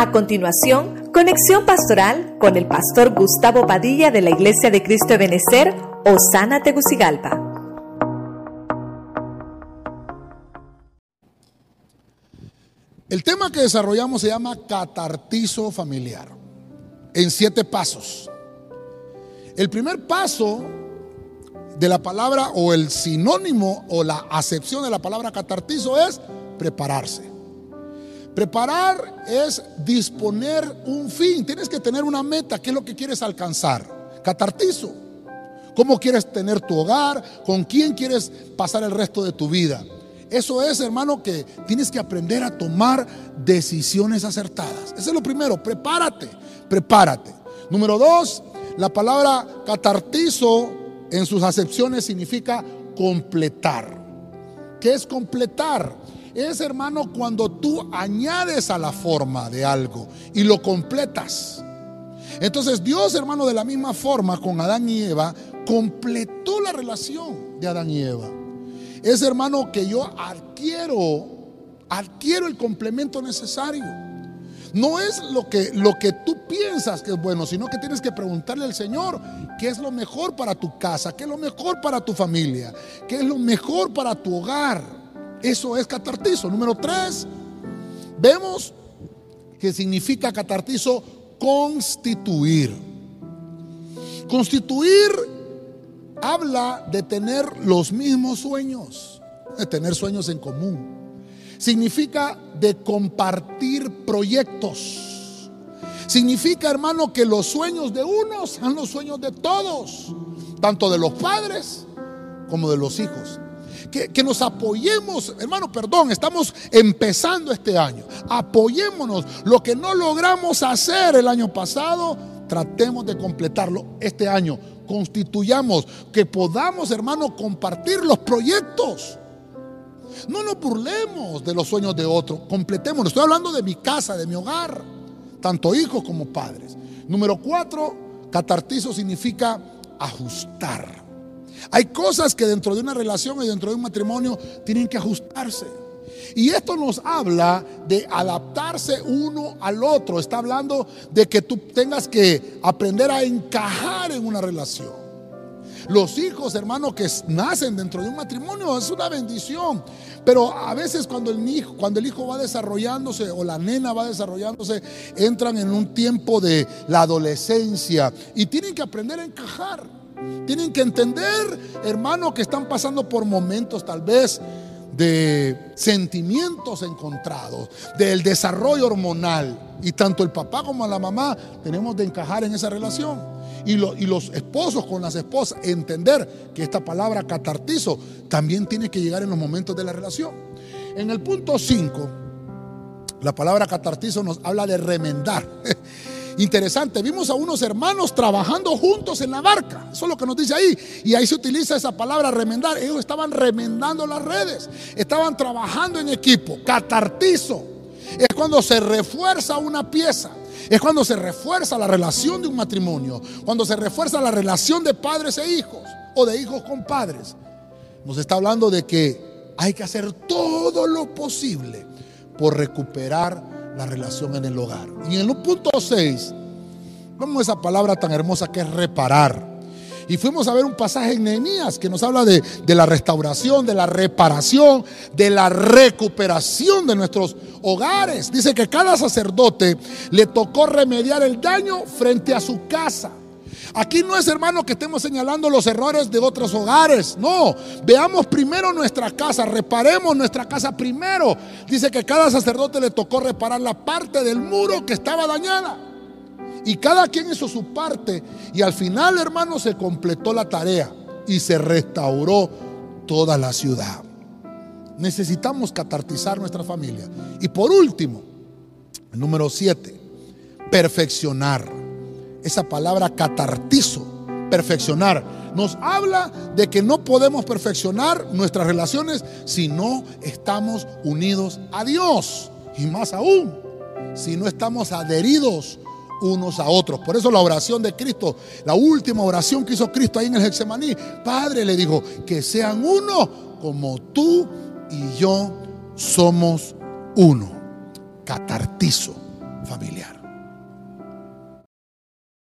A continuación, conexión pastoral con el pastor Gustavo Padilla de la Iglesia de Cristo de Benecer, Osana Tegucigalpa. El tema que desarrollamos se llama catartizo familiar, en siete pasos. El primer paso de la palabra o el sinónimo o la acepción de la palabra catartizo es prepararse. Preparar es disponer un fin. Tienes que tener una meta. ¿Qué es lo que quieres alcanzar? Catartizo. ¿Cómo quieres tener tu hogar? ¿Con quién quieres pasar el resto de tu vida? Eso es, hermano, que tienes que aprender a tomar decisiones acertadas. Eso es lo primero. Prepárate, prepárate. Número dos, la palabra catartizo en sus acepciones significa completar. ¿Qué es completar? Es, hermano, cuando tú añades a la forma de algo y lo completas. Entonces Dios, hermano, de la misma forma con Adán y Eva, completó la relación de Adán y Eva. Es, hermano, que yo adquiero, adquiero el complemento necesario. No es lo que, lo que tú piensas que es bueno, sino que tienes que preguntarle al Señor qué es lo mejor para tu casa, qué es lo mejor para tu familia, qué es lo mejor para tu hogar. Eso es catartizo. Número tres, vemos que significa catartizo constituir. Constituir habla de tener los mismos sueños, de tener sueños en común. Significa de compartir proyectos. Significa, hermano, que los sueños de unos son los sueños de todos, tanto de los padres como de los hijos que, nos apoyemos, hermano, perdón, estamos empezando este año. Apoyémonos. Lo que no logramos hacer el año pasado, tratemos de completarlo este año. Constituyamos, que podamos, hermano, compartir los proyectos. No nos burlemos de los sueños de otro, completemos. Estoy hablando de mi casa, de mi hogar, tanto hijos como padres. Número cuatro, catartizo significa ajustar. Hay cosas que dentro de una relación y dentro de un matrimonio tienen que ajustarse. Y esto nos habla de adaptarse uno al otro. Está hablando de que tú tengas que aprender a encajar en una relación. Los hijos, hermanos, que nacen dentro de un matrimonio es una bendición. Pero a veces cuando el hijo, cuando el hijo va desarrollándose o la nena va desarrollándose, entran en un tiempo de la adolescencia y tienen que aprender a encajar. Tienen que entender, hermano, que están pasando por momentos tal vez de sentimientos encontrados, del desarrollo hormonal. Y tanto el papá como la mamá tenemos de encajar en esa relación. Y, y, los esposos con las esposas, entender que esta palabra catartizo también tiene que llegar en los momentos de la relación. En el punto 5, la palabra catartizo nos habla de remendar. Interesante, vimos a unos hermanos trabajando juntos en la barca. Eso es lo que nos dice ahí. Y ahí se utiliza esa palabra remendar. Ellos estaban remendando las redes. Estaban trabajando en equipo. Catartizo. Es cuando se refuerza una pieza. Es cuando se refuerza la relación de un matrimonio. Cuando se refuerza la relación de padres e hijos. O de hijos con padres. Nos está hablando de que hay que hacer todo lo posible por recuperar la relación en el hogar. Y en el punto 6, vemos esa palabra tan hermosa que es reparar. Y fuimos a ver un pasaje en Nehemías que nos habla de, de, la restauración, de la reparación, de la recuperación de nuestros hogares. Dice que cada sacerdote le tocó remediar el daño frente a su casa. Aquí no es, hermano, que estemos señalando los errores de otros hogares. No, veamos primero nuestra casa, reparemos nuestra casa primero. Dice que cada sacerdote le tocó reparar la parte del muro que estaba dañada. Y cada quien hizo su parte. Y al final, hermano, se completó la tarea y se restauró toda la ciudad. Necesitamos catartizar nuestra familia. Y por último, número 7, perfeccionar esa palabra catartizo, perfeccionar, nos habla de que no podemos perfeccionar nuestras relaciones si no estamos unidos a Dios. Y más aún, si no estamos adheridos unos a otros. Por eso la oración de Cristo, la última oración que hizo Cristo ahí en el Hexemaní, Padre le dijo, que sean uno como tú y yo somos uno. Catartizo, familiar.